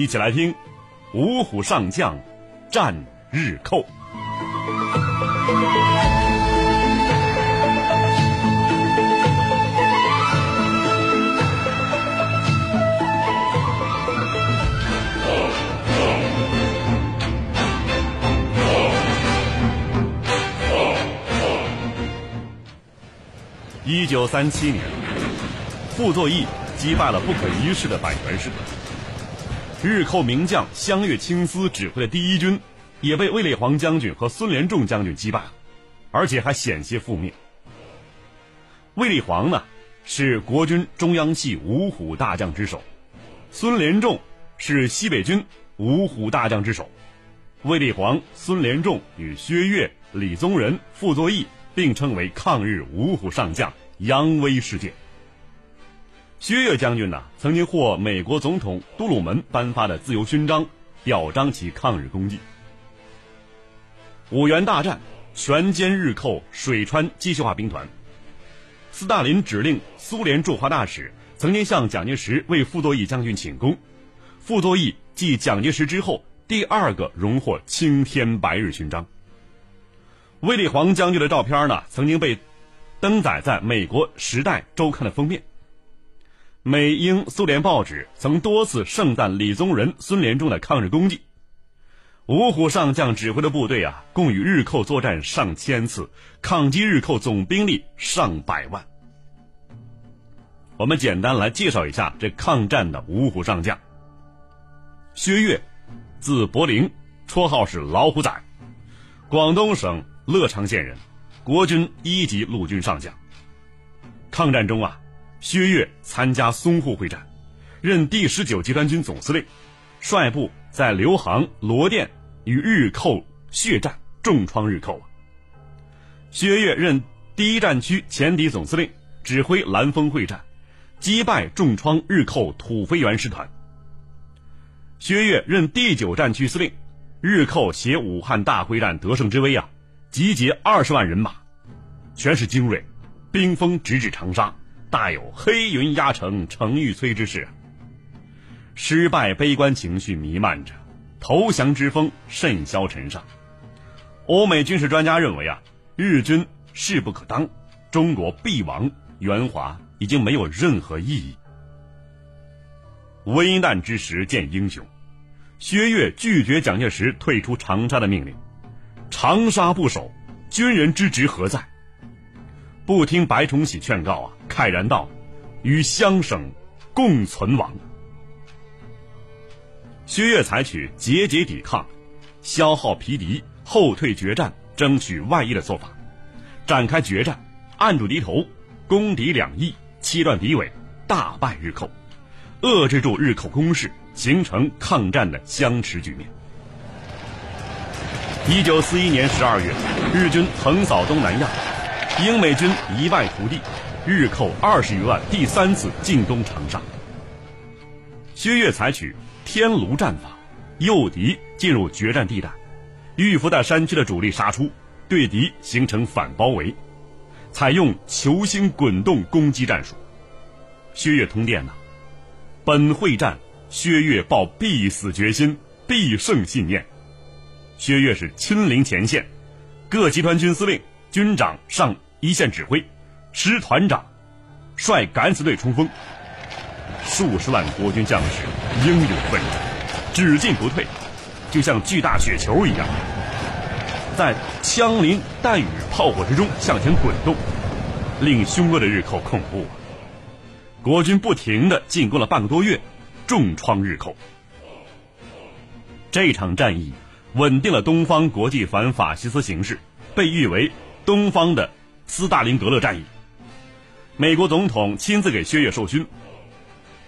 一起来听五虎上将战日寇。一九三七年，傅作义击败了不可一世的百元氏。日寇名将湘粤清司指挥的第一军，也被卫立煌将军和孙连仲将军击败，而且还险些覆灭。卫立煌呢，是国军中央系五虎大将之首；孙连仲是西北军五虎大将之首。卫立煌、孙连仲与薛岳、李宗仁、傅作义。并称为抗日五虎上将，扬威世界。薛岳将军呢，曾经获美国总统杜鲁门颁发的自由勋章，表彰其抗日功绩。五原大战，全歼日寇水川机械化兵团。斯大林指令苏联驻华大使曾经向蒋介石为傅作义将军请功，傅作义继蒋介石之后第二个荣获青天白日勋章。卫立煌将军的照片呢，曾经被登载在美国《时代周刊》的封面。美英苏联报纸曾多次盛赞李宗仁、孙连仲的抗日功绩。五虎上将指挥的部队啊，共与日寇作战上千次，抗击日寇总兵力上百万。我们简单来介绍一下这抗战的五虎上将。薛岳，字伯陵，绰号是老虎仔，广东省。乐昌县人，国军一级陆军上将。抗战中啊，薛岳参加淞沪会战，任第十九集团军总司令，率部在刘杭、罗店与日寇血战，重创日寇。薛岳任第一战区前敌总司令，指挥兰峰会战，击败重创日寇土肥原师团。薛岳任第九战区司令，日寇携武汉大会战得胜之威啊！集结二十万人马，全是精锐，兵锋直指长沙，大有黑云压城城欲摧之势。失败悲观情绪弥漫着，投降之风甚嚣尘上。欧美军事专家认为啊，日军势不可当，中国必亡，援华已经没有任何意义。危难之时见英雄，薛岳拒绝蒋介石退出长沙的命令。长沙不守，军人之职何在？不听白崇禧劝告啊，慨然道：“与湘省共存亡。”薛岳采取节节抵抗、消耗疲敌、后退决战、争取外溢的做法，展开决战，按住敌头，攻敌两翼，切断敌尾，大败日寇，遏制住日寇攻势，形成抗战的相持局面。一九四一年十二月，日军横扫东南亚，英美军一败涂地，日寇二十余万第三次进攻长沙。薛岳采取天炉战法，诱敌进入决战地带，预伏在山区的主力杀出，对敌形成反包围，采用球星滚动攻击战术。薛岳通电呐，本会战，薛岳抱必死决心，必胜信念。薛岳是亲临前线，各集团军司令、军长上一线指挥，师团长率敢死队冲锋，数十万国军将士英勇奋战，只进不退，就像巨大雪球一样，在枪林弹雨炮火之中向前滚动，令凶恶的日寇恐怖。国军不停的进攻了半个多月，重创日寇。这场战役。稳定了东方国际反法西斯形势，被誉为“东方的斯大林格勒战役”。美国总统亲自给薛岳授勋。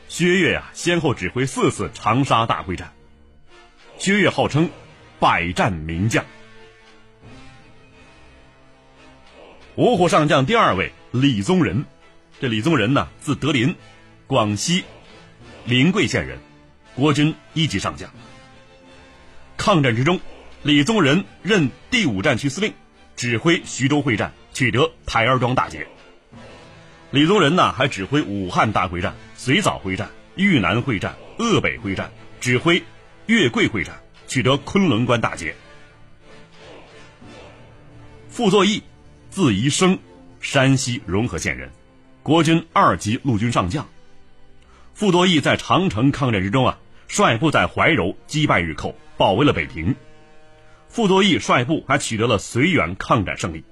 薛岳呀，先后指挥四次长沙大会战。薛岳号称“百战名将”。五虎上将第二位李宗仁，这李宗仁呢，字德林，广西临桂县人，国军一级上将。抗战之中，李宗仁任第五战区司令，指挥徐州会战，取得台儿庄大捷。李宗仁呢，还指挥武汉大会战、随枣会战、豫南会战、鄂北会战、指挥粤桂会战，取得昆仑关大捷。傅作义，字宜生，山西荣和县人，国军二级陆军上将。傅作义在长城抗战之中啊，率部在怀柔击败日寇，保卫了北平。傅作义率部还取得了绥远抗战胜利。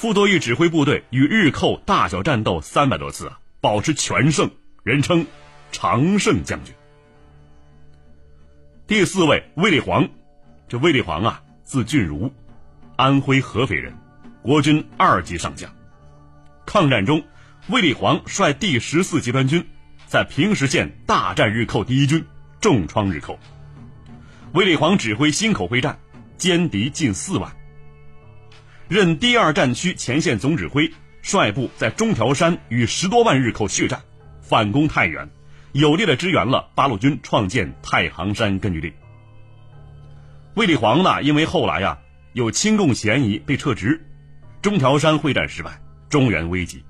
傅作义指挥部队与日寇大小战斗三百多次，保持全胜，人称“常胜将军”。第四位卫立煌，这卫立煌啊，字俊如，安徽合肥人，国军二级上将。抗战中，卫立煌率第十四集团军在平石县大战日寇第一军，重创日寇。卫立煌指挥忻口会战，歼敌近四万。任第二战区前线总指挥，率部在中条山与十多万日寇血战，反攻太原，有力的支援了八路军创建太行山根据地。卫立煌呢，因为后来呀有亲共嫌疑被撤职，中条山会战失败，中原危急，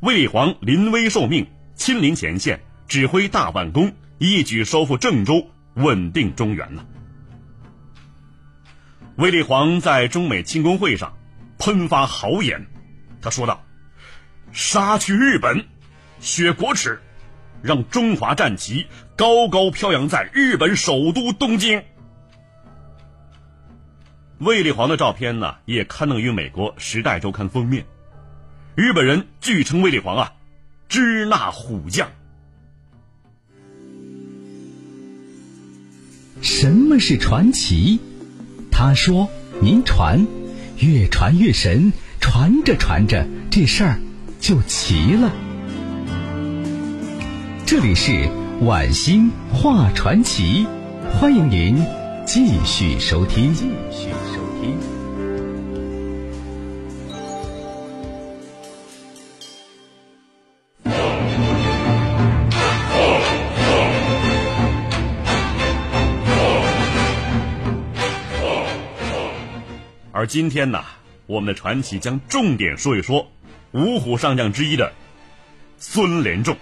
卫立煌临危受命，亲临前线，指挥大反攻，一举收复郑州，稳定中原呢。卫立煌在中美庆功会上。喷发豪言，他说道：“杀去日本，雪国耻，让中华战旗高高飘扬在日本首都东京。”卫立煌的照片呢，也刊登于美国《时代周刊》封面。日本人据称卫立煌啊，支那虎将。什么是传奇？他说：“您传。”越传越神，传着传着，这事儿就齐了。这里是晚星话传奇，欢迎您继续收听。而今天呢，我们的传奇将重点说一说五虎上将之一的孙连仲。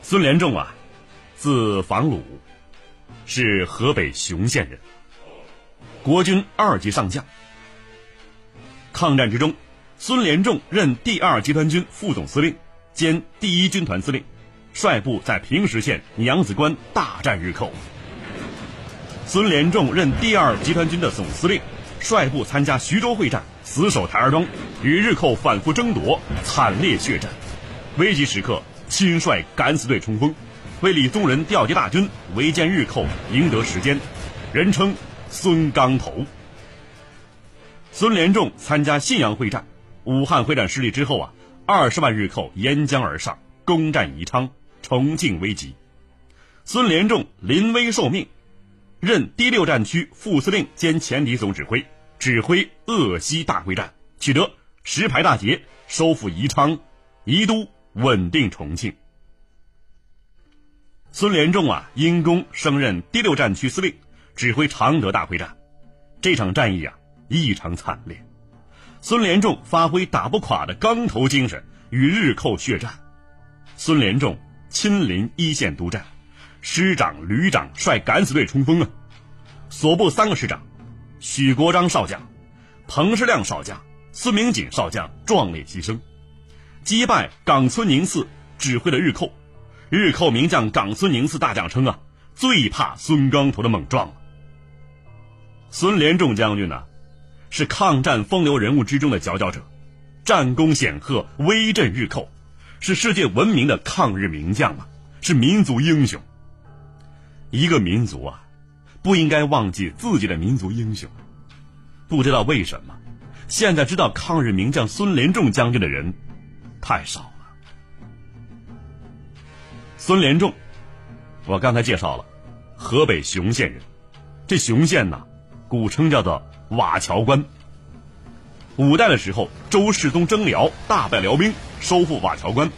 孙连仲啊，字房鲁，是河北雄县人，国军二级上将。抗战之中，孙连仲任第二集团军副总司令兼第一军团司令，率部在平石县娘子关大战日寇。孙连仲任第二集团军的总司令，率部参加徐州会战，死守台儿庄，与日寇反复争夺，惨烈血战。危急时刻，亲率敢死队冲锋，为李宗仁调集大军围歼日寇，赢得时间，人称孙刚头。孙连仲参加信阳会战，武汉会战失利之后啊，二十万日寇沿江而上，攻占宜昌，重庆危急。孙连仲临危受命。任第六战区副司令兼前敌总指挥，指挥鄂西大会战，取得石牌大捷，收复宜昌、宜都，稳定重庆。孙连仲啊，因功升任第六战区司令，指挥常德大会战。这场战役啊，异常惨烈。孙连仲发挥打不垮的钢头精神，与日寇血战。孙连仲亲临一线督战。师长、旅长率敢死队冲锋啊！所部三个师长，许国璋少将、彭世亮少将、孙明锦少将壮烈牺牲，击败冈村宁次指挥的日寇。日寇名将冈村宁次大将称啊，最怕孙刚头的猛撞。孙连仲将军呢，是抗战风流人物之中的佼佼者，战功显赫，威震日寇，是世界闻名的抗日名将啊，是民族英雄。一个民族啊，不应该忘记自己的民族英雄。不知道为什么，现在知道抗日名将孙连仲将军的人太少了。孙连仲，我刚才介绍了，河北雄县人。这雄县呢，古称叫做瓦桥关。五代的时候，周世宗征辽，大败辽兵，收复瓦桥关。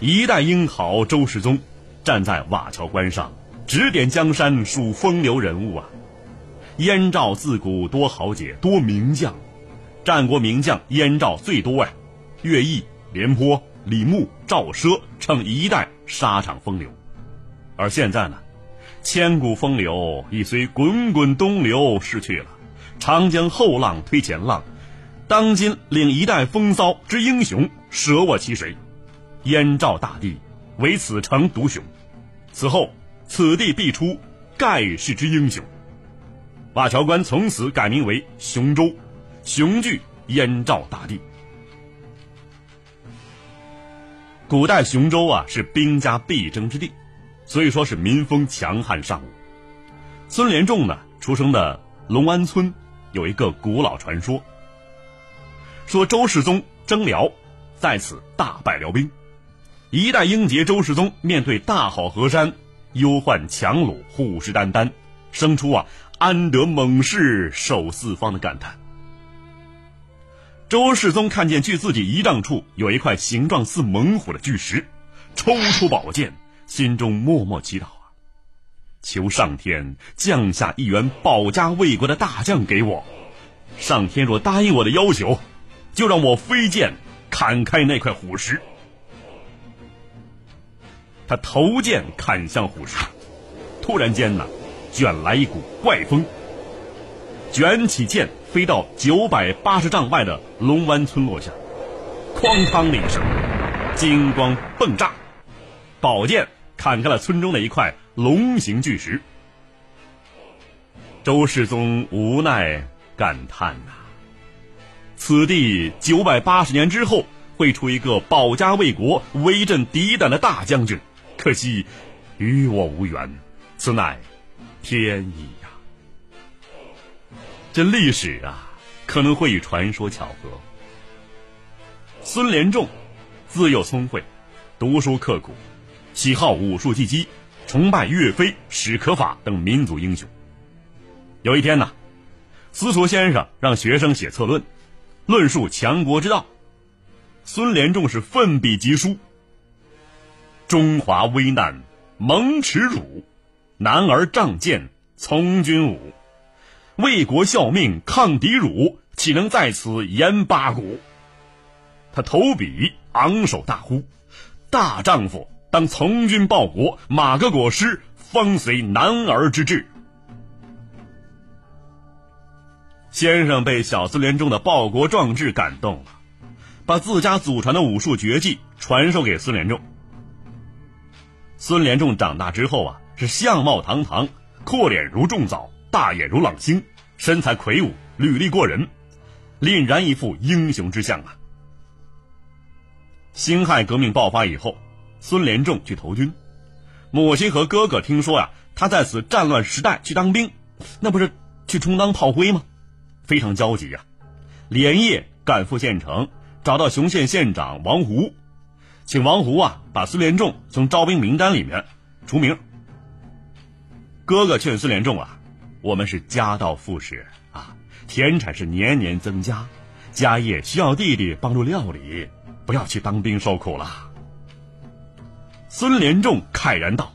一代英豪周世宗。站在瓦桥关上，指点江山，数风流人物啊！燕赵自古多豪杰，多名将，战国名将燕赵最多呀。乐毅、廉颇、李牧、赵奢称一代沙场风流。而现在呢，千古风流已随滚滚东流逝去了，长江后浪推前浪，当今领一代风骚之英雄舍我其谁？燕赵大地，唯此城独雄。此后，此地必出盖世之英雄。瓦桥关从此改名为雄州，雄踞燕赵大地。古代雄州啊是兵家必争之地，所以说是民风强悍尚武。孙连仲呢出生的龙安村有一个古老传说，说周世宗征辽，在此大败辽兵。一代英杰周世宗面对大好河山，忧患强虏，虎视眈眈，生出啊安得猛士守四方的感叹。周世宗看见距自己一丈处有一块形状似猛虎的巨石，抽出宝剑，心中默默祈祷啊，求上天降下一员保家卫国的大将给我。上天若答应我的要求，就让我飞剑砍开那块虎石。他投剑砍向虎石，突然间呢，卷来一股怪风，卷起剑。飞到九百八十丈外的龙湾村落下，哐当的一声，金光迸炸，宝剑砍开了村中的一块龙形巨石。周世宗无奈感叹呐：“此地九百八十年之后会出一个保家卫国、威震敌胆的大将军，可惜与我无缘，此乃天意呀。”这历史啊，可能会与传说巧合。孙连仲自幼聪慧，读书刻苦，喜好武术技击，崇拜岳飞、史可法等民族英雄。有一天呢，私塾先生让学生写策论，论述强国之道。孙连仲是奋笔疾书：“中华危难蒙耻辱，男儿仗剑从军武。”为国效命抗敌辱，岂能在此言八股？他投笔昂首大呼：“大丈夫当从军报国，马革裹尸方随男儿之志。”先生被小孙连仲的报国壮志感动了，把自家祖传的武术绝技传授给孙连仲。孙连仲长大之后啊，是相貌堂堂，阔脸如重枣。大眼如朗星，身材魁梧，履历过人，凛然一副英雄之相啊！辛亥革命爆发以后，孙连仲去投军，母亲和哥哥听说呀，他在此战乱时代去当兵，那不是去充当炮灰吗？非常焦急呀，连夜赶赴县城，找到雄县县长王胡，请王胡啊把孙连仲从招兵名单里面除名。哥哥劝孙连仲啊。我们是家道富实啊，田产是年年增加，家业需要弟弟帮助料理，不要去当兵受苦了。孙连仲慨然道：“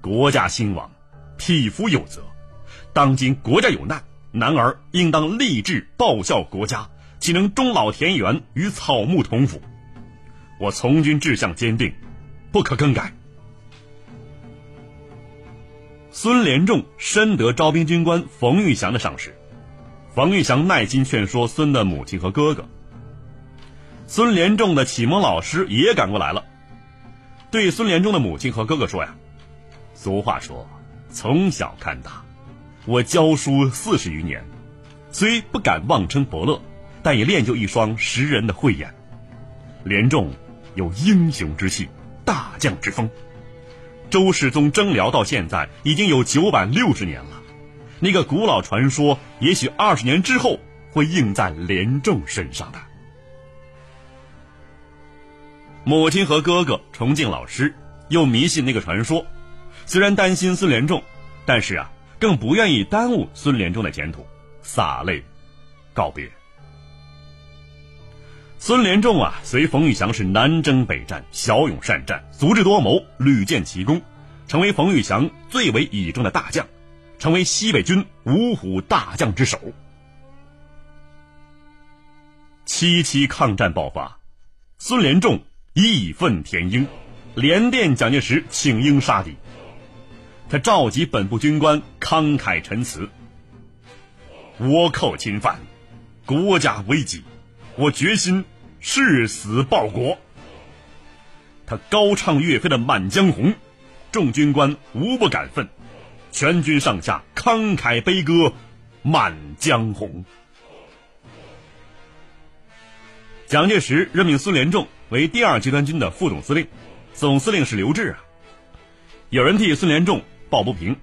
国家兴亡，匹夫有责。当今国家有难，男儿应当立志报效国家，岂能终老田园与草木同腐？我从军志向坚定，不可更改。”孙连仲深得招兵军官冯玉祥的赏识，冯玉祥耐心劝说孙的母亲和哥哥。孙连仲的启蒙老师也赶过来了，对孙连仲的母亲和哥哥说呀：“俗话说，从小看大，我教书四十余年，虽不敢妄称伯乐，但也练就一双识人的慧眼。连仲有英雄之气，大将之风。”周世宗征辽到现在已经有九百六十年了，那个古老传说也许二十年之后会印在连仲身上的。母亲和哥哥崇敬老师，又迷信那个传说，虽然担心孙连仲，但是啊，更不愿意耽误孙连仲的前途，洒泪告别。孙连仲啊，随冯玉祥是南征北战，骁勇善战，足智多谋，屡建奇功，成为冯玉祥最为倚重的大将，成为西北军五虎大将之首。七七抗战爆发，孙连仲义愤填膺，连电蒋介石请缨杀敌。他召集本部军官慷慨陈词：“倭寇侵犯，国家危急，我决心誓死报国。”他高唱岳飞的《满江红》，众军官无不感奋，全军上下慷慨悲歌《满江红》。蒋介石任命孙连仲为第二集团军的副总司令，总司令是刘峙啊。有人替孙连仲抱不平：“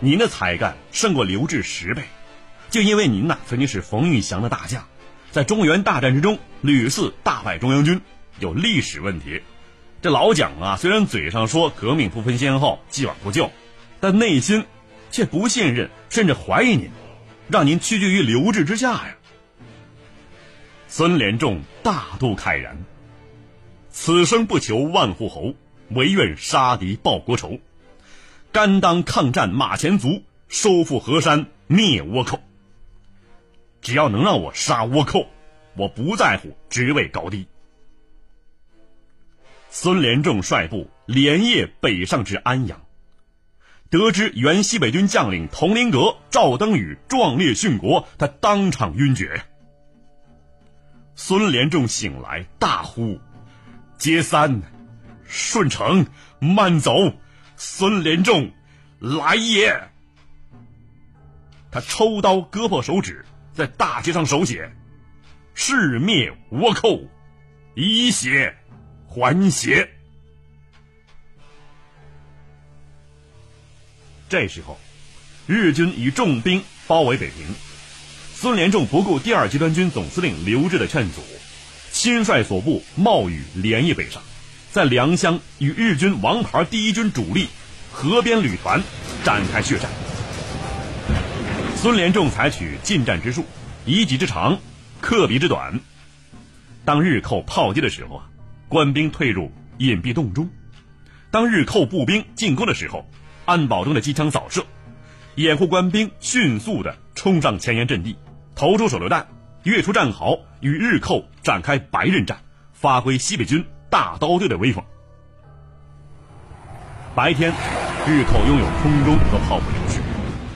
您的才干胜过刘志十倍，就因为您呐曾经是冯玉祥的大将，在中原大战之中屡次大败中央军，有历史问题。这老蒋啊，虽然嘴上说革命不分先后，既往不咎，但内心却不信任，甚至怀疑您，让您屈居于刘志之下呀。”孙连仲大度慨然：“此生不求万户侯，唯愿杀敌报国仇，甘当抗战马前卒，收复河山灭倭寇。只要能让我杀倭寇，我不在乎职位高低。”孙连仲率部连夜北上至安阳，得知原西北军将领佟麟阁、赵登禹壮烈殉国，他当场晕厥。孙连仲醒来，大呼：“接三，顺承，慢走！孙连仲，来也！”他抽刀割破手指，在大街上手写：“誓灭倭寇，以血还血。”这时候，日军以重兵包围北平。孙连仲不顾第二集团军总司令刘峙的劝阻，亲率所部冒雨连夜北上，在良乡与日军王牌第一军主力河边旅团展开血战。孙连仲采取近战之术，以己之长，克敌之短。当日寇炮击的时候啊，官兵退入隐蔽洞中；当日寇步兵进攻的时候，安保中的机枪扫射，掩护官兵迅速的冲上前沿阵地。投出手榴弹，跃出战壕，与日寇展开白刃战，发挥西北军大刀队的威风。白天，日寇拥有空中和炮火优势，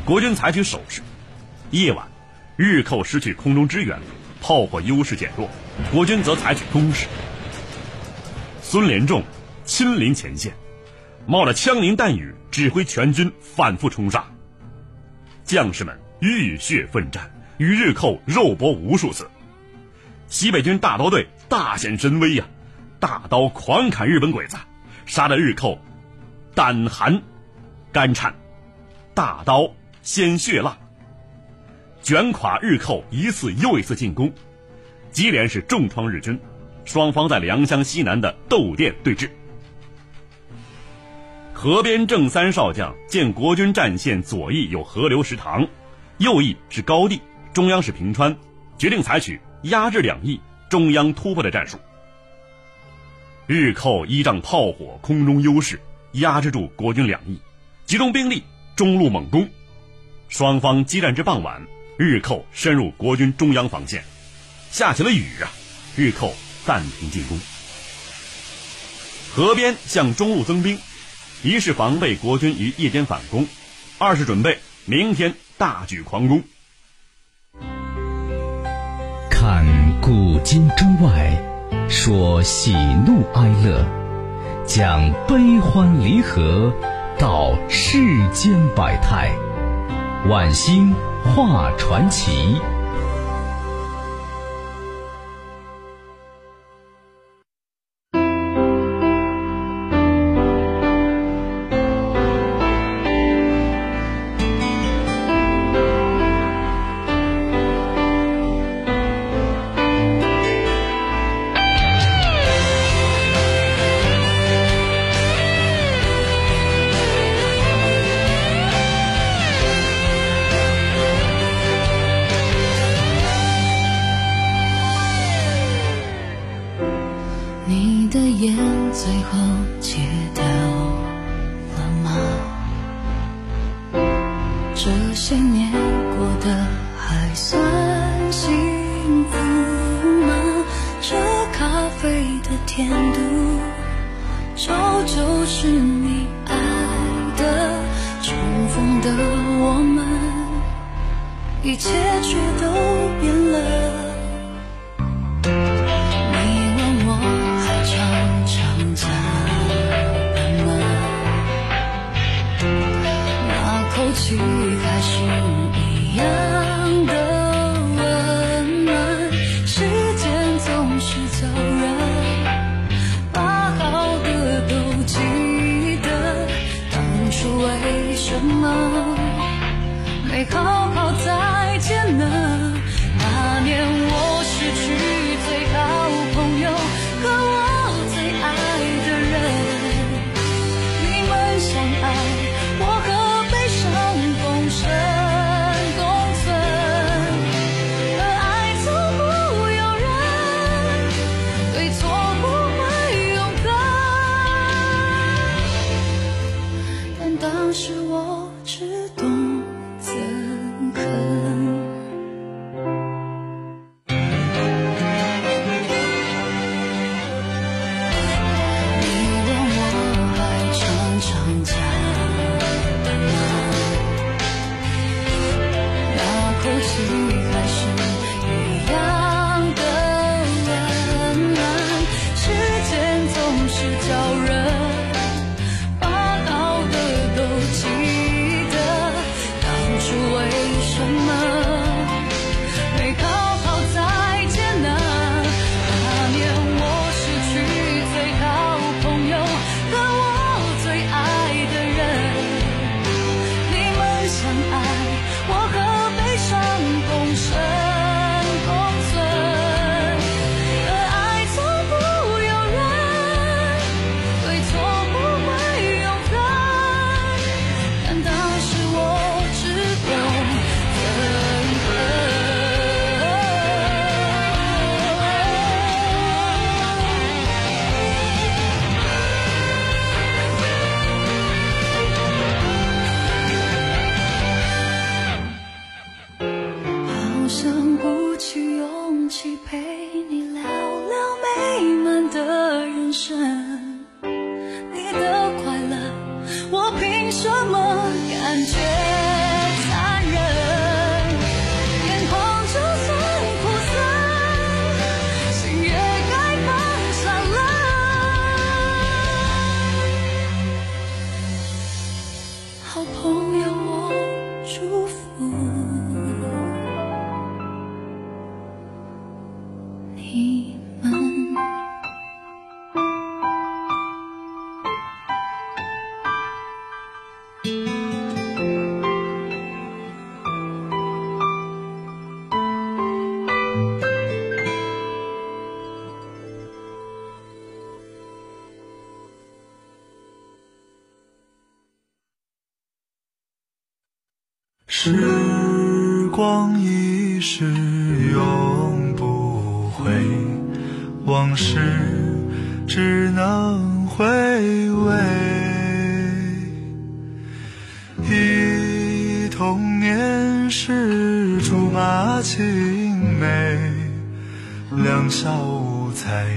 国军采取守势；夜晚，日寇失去空中支援，炮火优势减弱，国军则采取攻势。孙连仲亲临前线，冒着枪林弹雨，指挥全军反复冲杀，将士们浴血奋战。与日寇肉搏无数次，西北军大刀队大显神威呀！大刀狂砍日本鬼子，杀得日寇胆寒肝颤，大刀鲜血浪，卷垮日寇一次又一次进攻，接连是重创日军。双方在良乡西南的窦店对峙。河边正三少将见国军战线左翼有河流石塘，右翼是高地。中央是平川，决定采取压制两翼、中央突破的战术。日寇依仗炮火、空中优势，压制住国军两翼，集中兵力中路猛攻。双方激战至傍晚，日寇深入国军中央防线，下起了雨啊！日寇暂停进攻。河边向中路增兵，一是防备国军于夜间反攻，二是准备明天大举狂攻。看古今中外，说喜怒哀乐，讲悲欢离合，道世间百态，晚星画传奇。最后戒掉了吗？这些年过得还算幸福吗？这咖啡的甜度照旧是一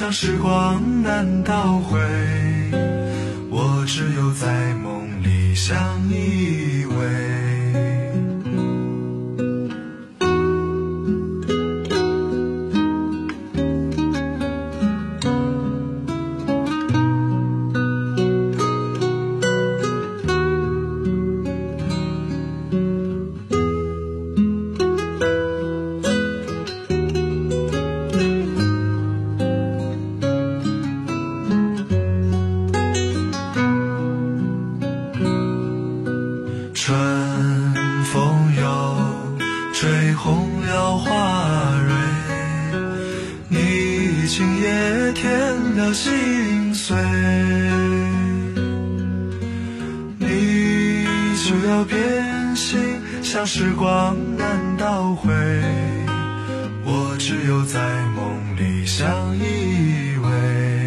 像时光难倒回我只有在梦里相依偎。就要变心，像时光难倒回。我只有在梦里相依偎。